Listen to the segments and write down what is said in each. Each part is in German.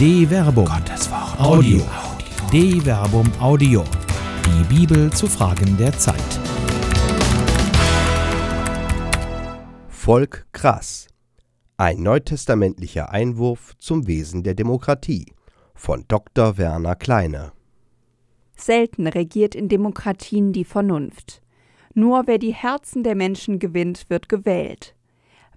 De Verbum. Gottes Wort. Audio. De Verbum Audio. Die Bibel zu Fragen der Zeit. Volk krass. Ein neutestamentlicher Einwurf zum Wesen der Demokratie von Dr. Werner Kleine. Selten regiert in Demokratien die Vernunft. Nur wer die Herzen der Menschen gewinnt, wird gewählt.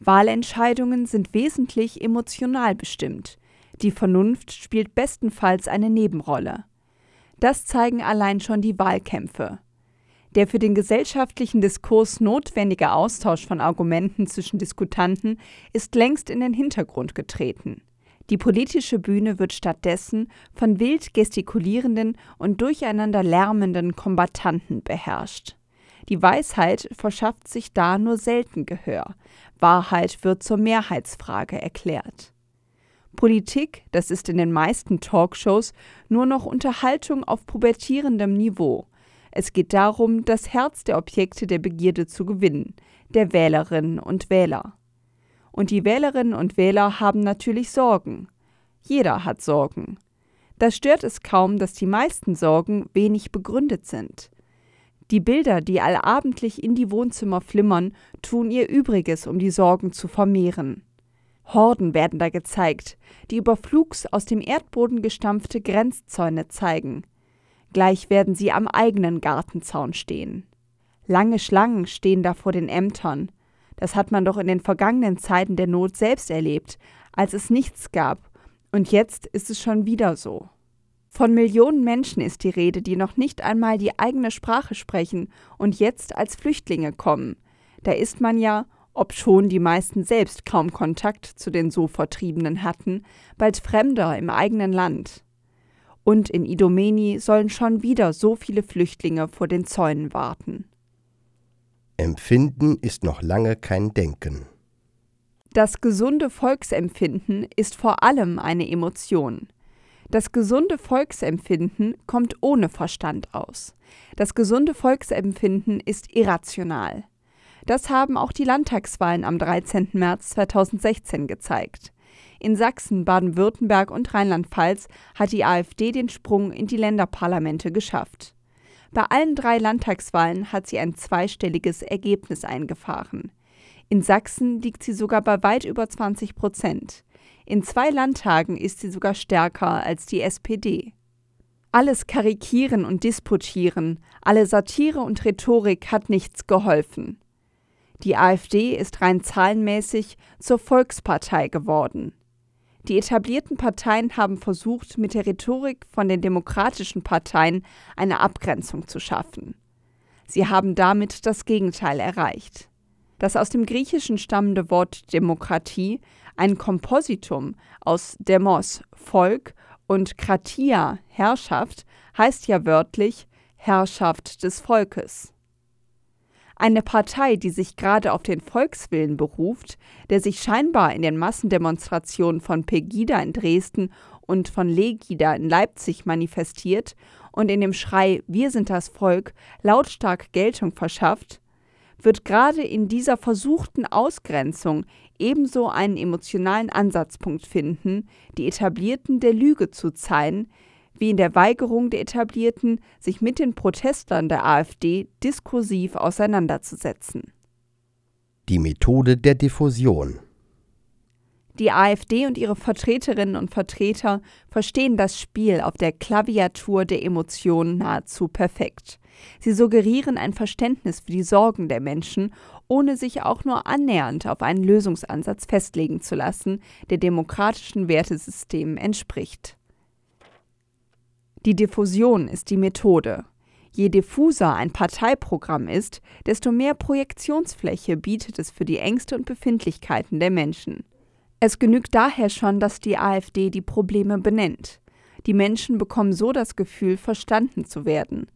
Wahlentscheidungen sind wesentlich emotional bestimmt. Die Vernunft spielt bestenfalls eine Nebenrolle. Das zeigen allein schon die Wahlkämpfe. Der für den gesellschaftlichen Diskurs notwendige Austausch von Argumenten zwischen Diskutanten ist längst in den Hintergrund getreten. Die politische Bühne wird stattdessen von wild gestikulierenden und durcheinander lärmenden Kombattanten beherrscht. Die Weisheit verschafft sich da nur selten Gehör. Wahrheit wird zur Mehrheitsfrage erklärt. Politik, das ist in den meisten Talkshows nur noch Unterhaltung auf pubertierendem Niveau. Es geht darum, das Herz der Objekte der Begierde zu gewinnen, der Wählerinnen und Wähler. Und die Wählerinnen und Wähler haben natürlich Sorgen. Jeder hat Sorgen. Da stört es kaum, dass die meisten Sorgen wenig begründet sind. Die Bilder, die allabendlich in die Wohnzimmer flimmern, tun ihr Übriges, um die Sorgen zu vermehren. Horden werden da gezeigt, die über Flugs aus dem Erdboden gestampfte Grenzzäune zeigen. Gleich werden sie am eigenen Gartenzaun stehen. Lange Schlangen stehen da vor den Ämtern. Das hat man doch in den vergangenen Zeiten der Not selbst erlebt, als es nichts gab. Und jetzt ist es schon wieder so. Von Millionen Menschen ist die Rede, die noch nicht einmal die eigene Sprache sprechen und jetzt als Flüchtlinge kommen. Da ist man ja, obschon die meisten selbst kaum Kontakt zu den so Vertriebenen hatten, bald Fremder im eigenen Land. Und in Idomeni sollen schon wieder so viele Flüchtlinge vor den Zäunen warten. Empfinden ist noch lange kein Denken. Das gesunde Volksempfinden ist vor allem eine Emotion. Das gesunde Volksempfinden kommt ohne Verstand aus. Das gesunde Volksempfinden ist irrational. Das haben auch die Landtagswahlen am 13. März 2016 gezeigt. In Sachsen, Baden-Württemberg und Rheinland-Pfalz hat die AfD den Sprung in die Länderparlamente geschafft. Bei allen drei Landtagswahlen hat sie ein zweistelliges Ergebnis eingefahren. In Sachsen liegt sie sogar bei weit über 20 Prozent. In zwei Landtagen ist sie sogar stärker als die SPD. Alles Karikieren und Disputieren, alle Satire und Rhetorik hat nichts geholfen. Die AfD ist rein zahlenmäßig zur Volkspartei geworden. Die etablierten Parteien haben versucht, mit der Rhetorik von den demokratischen Parteien eine Abgrenzung zu schaffen. Sie haben damit das Gegenteil erreicht. Das aus dem Griechischen stammende Wort Demokratie ein Kompositum aus Demos Volk und Kratia Herrschaft heißt ja wörtlich Herrschaft des Volkes. Eine Partei, die sich gerade auf den Volkswillen beruft, der sich scheinbar in den Massendemonstrationen von Pegida in Dresden und von Legida in Leipzig manifestiert und in dem Schrei Wir sind das Volk lautstark Geltung verschafft, wird gerade in dieser versuchten Ausgrenzung ebenso einen emotionalen Ansatzpunkt finden, die Etablierten der Lüge zu zeigen, wie in der Weigerung der Etablierten, sich mit den Protestlern der AfD diskursiv auseinanderzusetzen. Die Methode der Diffusion die AfD und ihre Vertreterinnen und Vertreter verstehen das Spiel auf der Klaviatur der Emotionen nahezu perfekt. Sie suggerieren ein Verständnis für die Sorgen der Menschen, ohne sich auch nur annähernd auf einen Lösungsansatz festlegen zu lassen, der demokratischen Wertesystemen entspricht. Die Diffusion ist die Methode. Je diffuser ein Parteiprogramm ist, desto mehr Projektionsfläche bietet es für die Ängste und Befindlichkeiten der Menschen. Es genügt daher schon, dass die AfD die Probleme benennt. Die Menschen bekommen so das Gefühl, verstanden zu werden.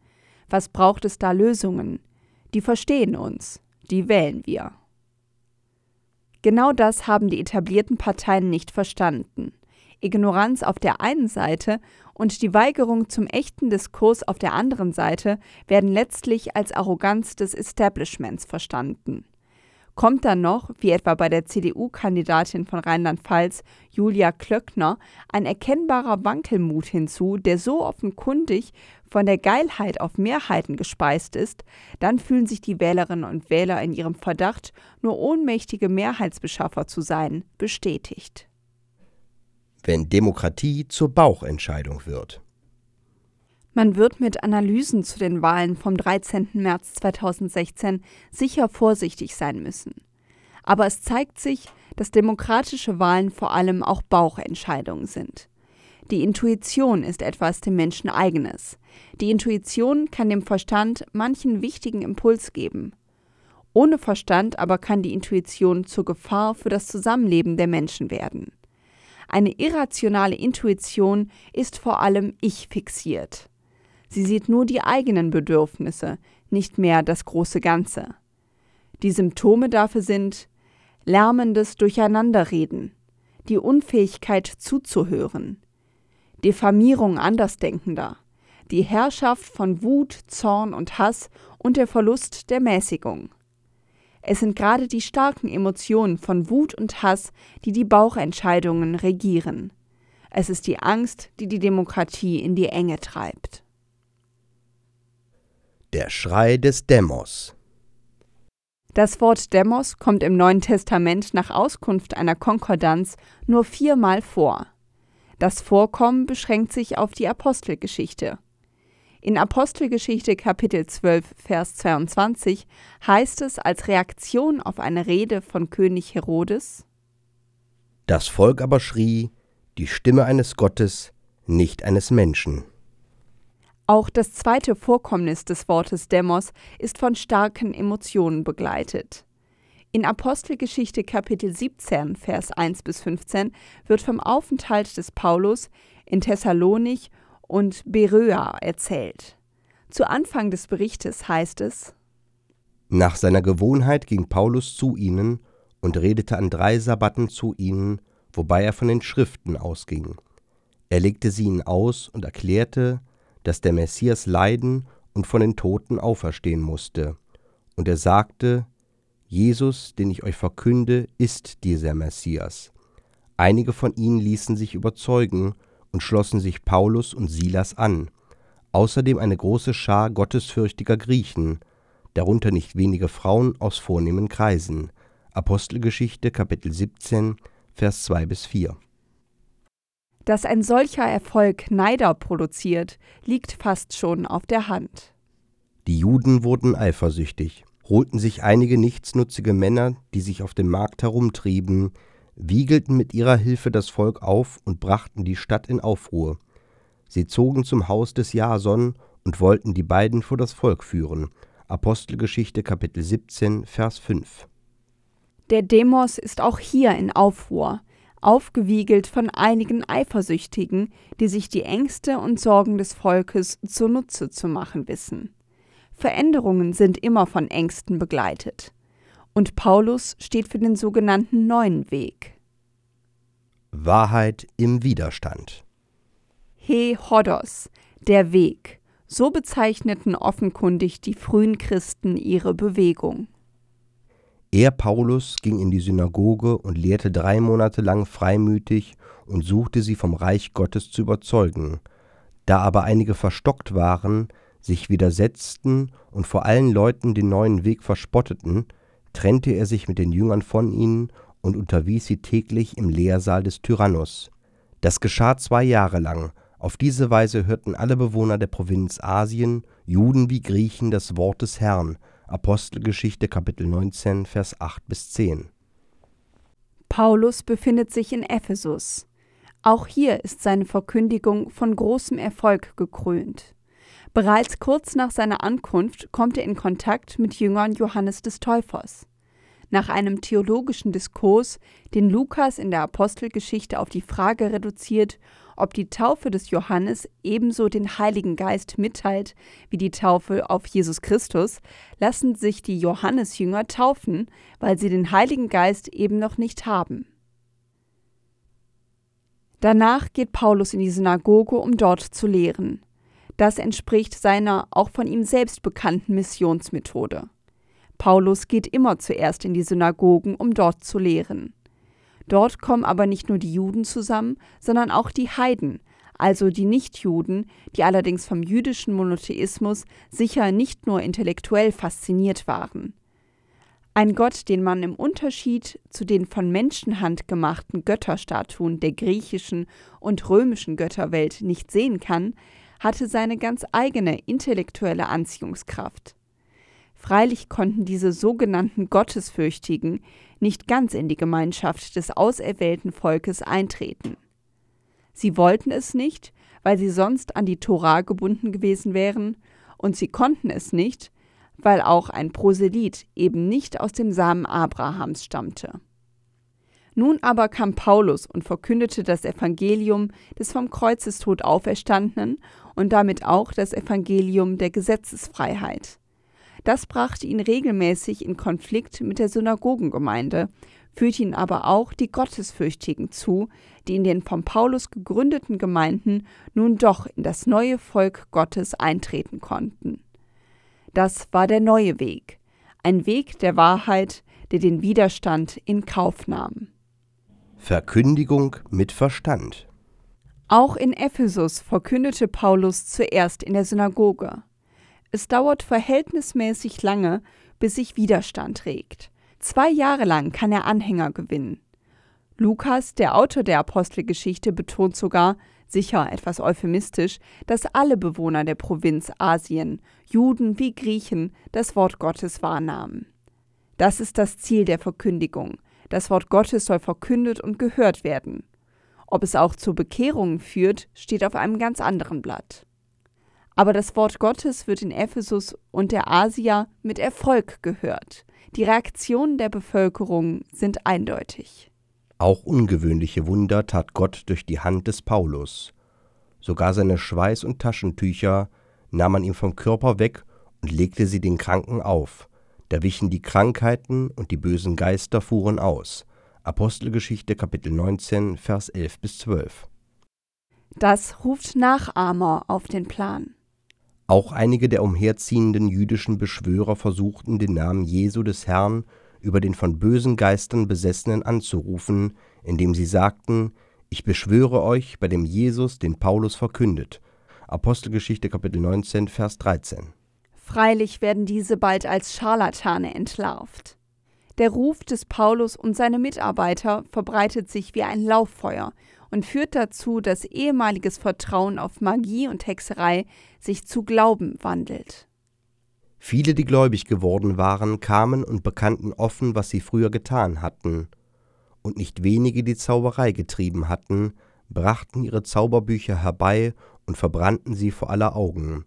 Was braucht es da Lösungen? Die verstehen uns, die wählen wir. Genau das haben die etablierten Parteien nicht verstanden. Ignoranz auf der einen Seite und die Weigerung zum echten Diskurs auf der anderen Seite werden letztlich als Arroganz des Establishments verstanden. Kommt dann noch, wie etwa bei der CDU-Kandidatin von Rheinland-Pfalz, Julia Klöckner, ein erkennbarer Wankelmut hinzu, der so offenkundig von der Geilheit auf Mehrheiten gespeist ist, dann fühlen sich die Wählerinnen und Wähler in ihrem Verdacht, nur ohnmächtige Mehrheitsbeschaffer zu sein, bestätigt. Wenn Demokratie zur Bauchentscheidung wird. Man wird mit Analysen zu den Wahlen vom 13. März 2016 sicher vorsichtig sein müssen. Aber es zeigt sich, dass demokratische Wahlen vor allem auch Bauchentscheidungen sind. Die Intuition ist etwas dem Menschen eigenes. Die Intuition kann dem Verstand manchen wichtigen Impuls geben. Ohne Verstand aber kann die Intuition zur Gefahr für das Zusammenleben der Menschen werden. Eine irrationale Intuition ist vor allem ich fixiert. Sie sieht nur die eigenen Bedürfnisse, nicht mehr das große Ganze. Die Symptome dafür sind lärmendes Durcheinanderreden, die Unfähigkeit zuzuhören, Diffamierung Andersdenkender, die Herrschaft von Wut, Zorn und Hass und der Verlust der Mäßigung. Es sind gerade die starken Emotionen von Wut und Hass, die die Bauchentscheidungen regieren. Es ist die Angst, die die Demokratie in die Enge treibt. Der Schrei des Demos. Das Wort Demos kommt im Neuen Testament nach Auskunft einer Konkordanz nur viermal vor. Das Vorkommen beschränkt sich auf die Apostelgeschichte. In Apostelgeschichte Kapitel 12, Vers 22 heißt es als Reaktion auf eine Rede von König Herodes: Das Volk aber schrie, die Stimme eines Gottes, nicht eines Menschen. Auch das zweite Vorkommnis des Wortes Demos ist von starken Emotionen begleitet. In Apostelgeschichte Kapitel 17, Vers 1 bis 15 wird vom Aufenthalt des Paulus in Thessalonich und Beröa erzählt. Zu Anfang des Berichtes heißt es: Nach seiner Gewohnheit ging Paulus zu ihnen und redete an drei Sabbaten zu ihnen, wobei er von den Schriften ausging. Er legte sie ihnen aus und erklärte, dass der Messias leiden und von den Toten auferstehen musste. Und er sagte, Jesus, den ich euch verkünde, ist dieser Messias. Einige von ihnen ließen sich überzeugen und schlossen sich Paulus und Silas an, außerdem eine große Schar gottesfürchtiger Griechen, darunter nicht wenige Frauen aus vornehmen Kreisen. Apostelgeschichte Kapitel 17, Vers 2 bis 4. Dass ein solcher Erfolg Neider produziert, liegt fast schon auf der Hand. Die Juden wurden eifersüchtig, holten sich einige nichtsnutzige Männer, die sich auf dem Markt herumtrieben, wiegelten mit ihrer Hilfe das Volk auf und brachten die Stadt in Aufruhr. Sie zogen zum Haus des Jason und wollten die beiden vor das Volk führen. Apostelgeschichte Kapitel 17, Vers 5. Der Demos ist auch hier in Aufruhr aufgewiegelt von einigen Eifersüchtigen, die sich die Ängste und Sorgen des Volkes zunutze zu machen wissen. Veränderungen sind immer von Ängsten begleitet. Und Paulus steht für den sogenannten neuen Weg. Wahrheit im Widerstand. He Hodos, der Weg. So bezeichneten offenkundig die frühen Christen ihre Bewegung. Er, Paulus, ging in die Synagoge und lehrte drei Monate lang freimütig und suchte sie vom Reich Gottes zu überzeugen. Da aber einige verstockt waren, sich widersetzten und vor allen Leuten den neuen Weg verspotteten, trennte er sich mit den Jüngern von ihnen und unterwies sie täglich im Lehrsaal des Tyrannus. Das geschah zwei Jahre lang. Auf diese Weise hörten alle Bewohner der Provinz Asien, Juden wie Griechen, das Wort des Herrn, Apostelgeschichte Kapitel 19, Vers 8 bis 10. Paulus befindet sich in Ephesus. Auch hier ist seine Verkündigung von großem Erfolg gekrönt. Bereits kurz nach seiner Ankunft kommt er in Kontakt mit Jüngern Johannes des Täufers. Nach einem theologischen Diskurs, den Lukas in der Apostelgeschichte auf die Frage reduziert, ob die Taufe des Johannes ebenso den Heiligen Geist mitteilt wie die Taufe auf Jesus Christus, lassen sich die Johannesjünger taufen, weil sie den Heiligen Geist eben noch nicht haben. Danach geht Paulus in die Synagoge, um dort zu lehren. Das entspricht seiner auch von ihm selbst bekannten Missionsmethode. Paulus geht immer zuerst in die Synagogen, um dort zu lehren. Dort kommen aber nicht nur die Juden zusammen, sondern auch die Heiden, also die Nichtjuden, die allerdings vom jüdischen Monotheismus sicher nicht nur intellektuell fasziniert waren. Ein Gott, den man im Unterschied zu den von Menschenhand gemachten Götterstatuen der griechischen und römischen Götterwelt nicht sehen kann, hatte seine ganz eigene intellektuelle Anziehungskraft. Freilich konnten diese sogenannten Gottesfürchtigen nicht ganz in die Gemeinschaft des auserwählten Volkes eintreten. Sie wollten es nicht, weil sie sonst an die Tora gebunden gewesen wären, und sie konnten es nicht, weil auch ein Proselyt eben nicht aus dem Samen Abrahams stammte. Nun aber kam Paulus und verkündete das Evangelium des vom Kreuzestod auferstandenen und damit auch das Evangelium der Gesetzesfreiheit. Das brachte ihn regelmäßig in Konflikt mit der Synagogengemeinde, führte ihn aber auch die Gottesfürchtigen zu, die in den von Paulus gegründeten Gemeinden nun doch in das neue Volk Gottes eintreten konnten. Das war der neue Weg, ein Weg der Wahrheit, der den Widerstand in Kauf nahm. Verkündigung mit Verstand. Auch in Ephesus verkündete Paulus zuerst in der Synagoge. Es dauert verhältnismäßig lange, bis sich Widerstand regt. Zwei Jahre lang kann er Anhänger gewinnen. Lukas, der Autor der Apostelgeschichte, betont sogar, sicher etwas euphemistisch, dass alle Bewohner der Provinz Asien, Juden wie Griechen, das Wort Gottes wahrnahmen. Das ist das Ziel der Verkündigung. Das Wort Gottes soll verkündet und gehört werden. Ob es auch zu Bekehrungen führt, steht auf einem ganz anderen Blatt. Aber das Wort Gottes wird in Ephesus und der Asia mit Erfolg gehört. Die Reaktionen der Bevölkerung sind eindeutig. Auch ungewöhnliche Wunder tat Gott durch die Hand des Paulus. Sogar seine Schweiß- und Taschentücher nahm man ihm vom Körper weg und legte sie den Kranken auf. Da wichen die Krankheiten und die bösen Geister fuhren aus. Apostelgeschichte Kapitel 19, Vers 11 bis 12. Das ruft Nachahmer auf den Plan. Auch einige der umherziehenden jüdischen Beschwörer versuchten den Namen Jesu des Herrn über den von bösen Geistern Besessenen anzurufen, indem sie sagten, ich beschwöre euch bei dem Jesus, den Paulus verkündet. Apostelgeschichte Kapitel 19, Vers 13. Freilich werden diese bald als Scharlatane entlarvt. Der Ruf des Paulus und seine Mitarbeiter verbreitet sich wie ein Lauffeuer und führt dazu, dass ehemaliges Vertrauen auf Magie und Hexerei sich zu Glauben wandelt. Viele, die gläubig geworden waren, kamen und bekannten offen, was sie früher getan hatten. Und nicht wenige, die Zauberei getrieben hatten, brachten ihre Zauberbücher herbei und verbrannten sie vor aller Augen.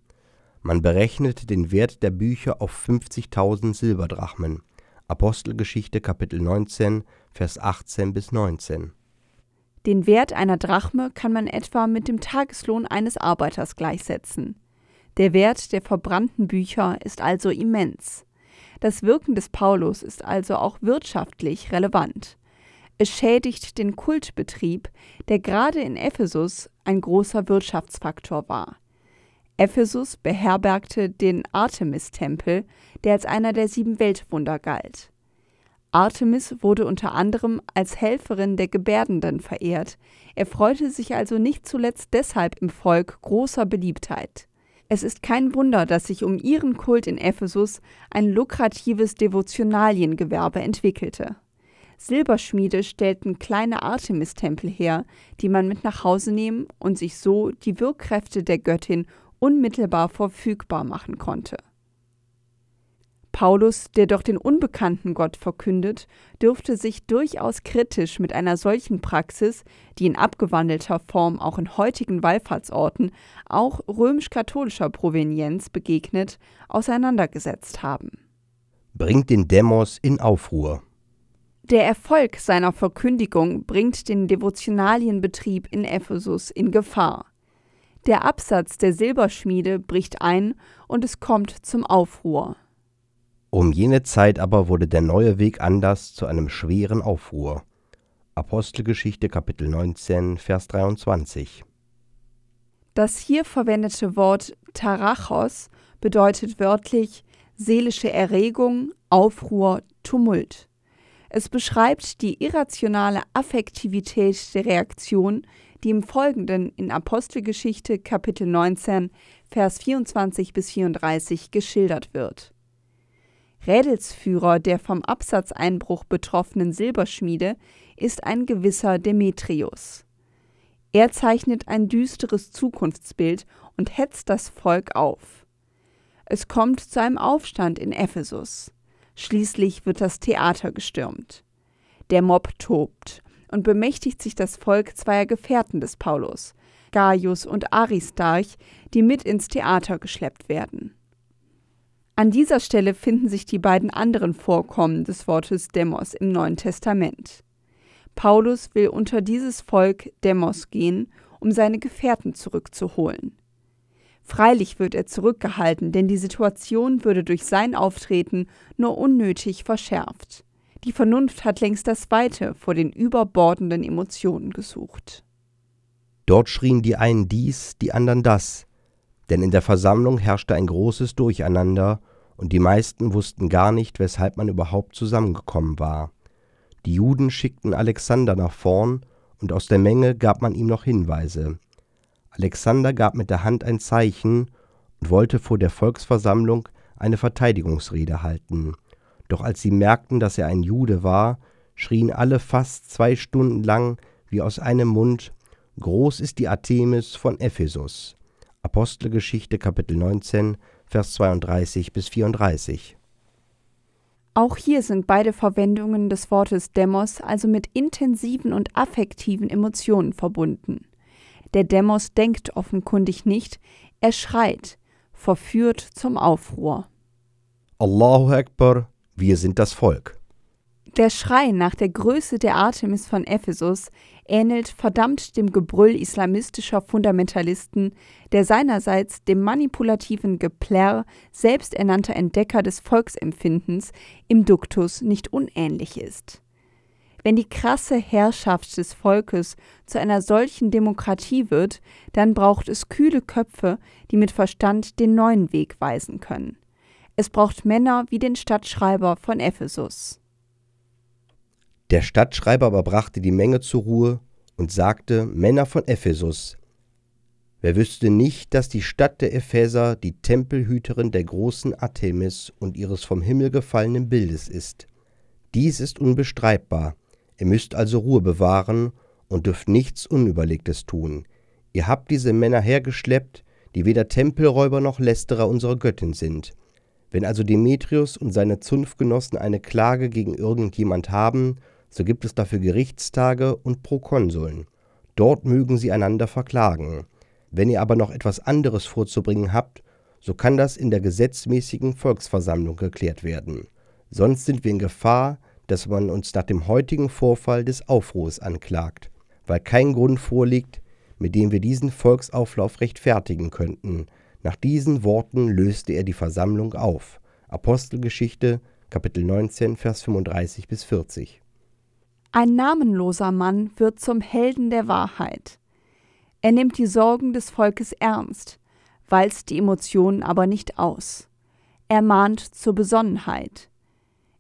Man berechnete den Wert der Bücher auf 50.000 Silberdrachmen. Apostelgeschichte Kapitel 19, Vers 18 bis 19. Den Wert einer Drachme kann man etwa mit dem Tageslohn eines Arbeiters gleichsetzen. Der Wert der verbrannten Bücher ist also immens. Das Wirken des Paulus ist also auch wirtschaftlich relevant. Es schädigt den Kultbetrieb, der gerade in Ephesus ein großer Wirtschaftsfaktor war. Ephesus beherbergte den Artemis-Tempel, der als einer der sieben Weltwunder galt. Artemis wurde unter anderem als Helferin der Gebärdenden verehrt, er freute sich also nicht zuletzt deshalb im Volk großer Beliebtheit. Es ist kein Wunder, dass sich um ihren Kult in Ephesus ein lukratives Devotionaliengewerbe entwickelte. Silberschmiede stellten kleine Artemis-Tempel her, die man mit nach Hause nehmen und sich so die Wirkkräfte der Göttin unmittelbar verfügbar machen konnte. Paulus, der doch den unbekannten Gott verkündet, dürfte sich durchaus kritisch mit einer solchen Praxis, die in abgewandelter Form auch in heutigen Wallfahrtsorten, auch römisch-katholischer Provenienz begegnet, auseinandergesetzt haben. Bringt den Demos in Aufruhr. Der Erfolg seiner Verkündigung bringt den Devotionalienbetrieb in Ephesus in Gefahr. Der Absatz der Silberschmiede bricht ein und es kommt zum Aufruhr. Um jene Zeit aber wurde der neue Weg anders zu einem schweren Aufruhr. Apostelgeschichte Kapitel 19, Vers 23. Das hier verwendete Wort Tarachos bedeutet wörtlich seelische Erregung, Aufruhr, Tumult. Es beschreibt die irrationale Affektivität der Reaktion, die im Folgenden in Apostelgeschichte Kapitel 19, Vers 24 bis 34 geschildert wird. Rädelsführer der vom Absatzeinbruch betroffenen Silberschmiede ist ein gewisser Demetrius. Er zeichnet ein düsteres Zukunftsbild und hetzt das Volk auf. Es kommt zu einem Aufstand in Ephesus. Schließlich wird das Theater gestürmt. Der Mob tobt und bemächtigt sich das Volk zweier Gefährten des Paulus, Gaius und Aristarch, die mit ins Theater geschleppt werden. An dieser Stelle finden sich die beiden anderen Vorkommen des Wortes Demos im Neuen Testament. Paulus will unter dieses Volk Demos gehen, um seine Gefährten zurückzuholen. Freilich wird er zurückgehalten, denn die Situation würde durch sein Auftreten nur unnötig verschärft. Die Vernunft hat längst das Weite vor den überbordenden Emotionen gesucht. Dort schrien die einen dies, die anderen das, denn in der Versammlung herrschte ein großes Durcheinander, und die meisten wussten gar nicht, weshalb man überhaupt zusammengekommen war. Die Juden schickten Alexander nach vorn, und aus der Menge gab man ihm noch Hinweise. Alexander gab mit der Hand ein Zeichen und wollte vor der Volksversammlung eine Verteidigungsrede halten. Doch als sie merkten, dass er ein Jude war, schrien alle fast zwei Stunden lang wie aus einem Mund Groß ist die Artemis von Ephesus. Apostelgeschichte Kapitel 19, Vers 32 bis 34. Auch hier sind beide Verwendungen des Wortes Demos also mit intensiven und affektiven Emotionen verbunden. Der Demos denkt offenkundig nicht, er schreit, verführt zum Aufruhr. Allahu Akbar, wir sind das Volk. Der Schrei nach der Größe der Artemis von Ephesus ähnelt verdammt dem Gebrüll islamistischer Fundamentalisten, der seinerseits dem manipulativen Geplärr selbsternannter Entdecker des Volksempfindens im Duktus nicht unähnlich ist. Wenn die krasse Herrschaft des Volkes zu einer solchen Demokratie wird, dann braucht es kühle Köpfe, die mit Verstand den neuen Weg weisen können. Es braucht Männer wie den Stadtschreiber von Ephesus. Der Stadtschreiber aber brachte die Menge zur Ruhe und sagte: Männer von Ephesus, wer wüsste nicht, dass die Stadt der Epheser die Tempelhüterin der großen Artemis und ihres vom Himmel gefallenen Bildes ist? Dies ist unbestreitbar. Ihr müsst also Ruhe bewahren und dürft nichts Unüberlegtes tun. Ihr habt diese Männer hergeschleppt, die weder Tempelräuber noch Lästerer unserer Göttin sind. Wenn also Demetrius und seine Zunftgenossen eine Klage gegen irgendjemand haben, so gibt es dafür Gerichtstage und Prokonsuln. Dort mögen sie einander verklagen. Wenn ihr aber noch etwas anderes vorzubringen habt, so kann das in der gesetzmäßigen Volksversammlung geklärt werden. Sonst sind wir in Gefahr, dass man uns nach dem heutigen Vorfall des Aufruhrs anklagt, weil kein Grund vorliegt, mit dem wir diesen Volksauflauf rechtfertigen könnten. Nach diesen Worten löste er die Versammlung auf. Apostelgeschichte, Kapitel 19, Vers 35 bis 40. Ein namenloser Mann wird zum Helden der Wahrheit. Er nimmt die Sorgen des Volkes ernst, walzt die Emotionen aber nicht aus. Er mahnt zur Besonnenheit.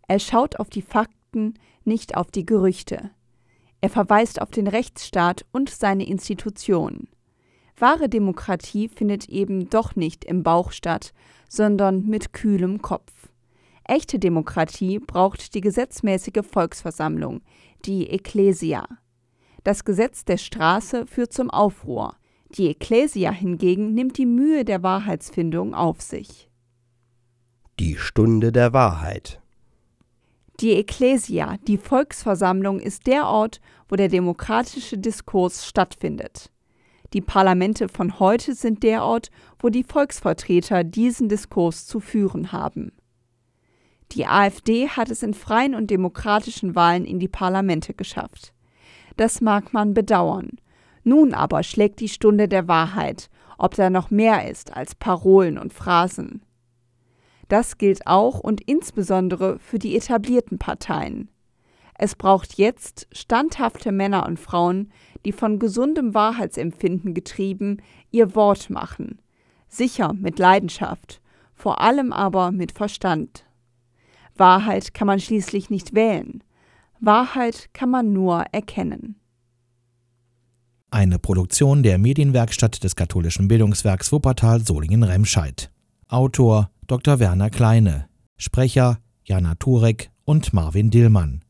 Er schaut auf die Fakten Fakten, nicht auf die Gerüchte. Er verweist auf den Rechtsstaat und seine Institutionen. Wahre Demokratie findet eben doch nicht im Bauch statt, sondern mit kühlem Kopf. Echte Demokratie braucht die gesetzmäßige Volksversammlung, die Ecclesia. Das Gesetz der Straße führt zum Aufruhr. Die Ecclesia hingegen nimmt die Mühe der Wahrheitsfindung auf sich. Die Stunde der Wahrheit. Die Ecclesia, die Volksversammlung, ist der Ort, wo der demokratische Diskurs stattfindet. Die Parlamente von heute sind der Ort, wo die Volksvertreter diesen Diskurs zu führen haben. Die AfD hat es in freien und demokratischen Wahlen in die Parlamente geschafft. Das mag man bedauern. Nun aber schlägt die Stunde der Wahrheit, ob da noch mehr ist als Parolen und Phrasen. Das gilt auch und insbesondere für die etablierten Parteien. Es braucht jetzt standhafte Männer und Frauen, die von gesundem Wahrheitsempfinden getrieben ihr Wort machen, sicher mit Leidenschaft, vor allem aber mit Verstand. Wahrheit kann man schließlich nicht wählen. Wahrheit kann man nur erkennen. Eine Produktion der Medienwerkstatt des katholischen Bildungswerks Wuppertal Solingen-Remscheid. Autor Dr. Werner Kleine. Sprecher Jana Turek und Marvin Dillmann.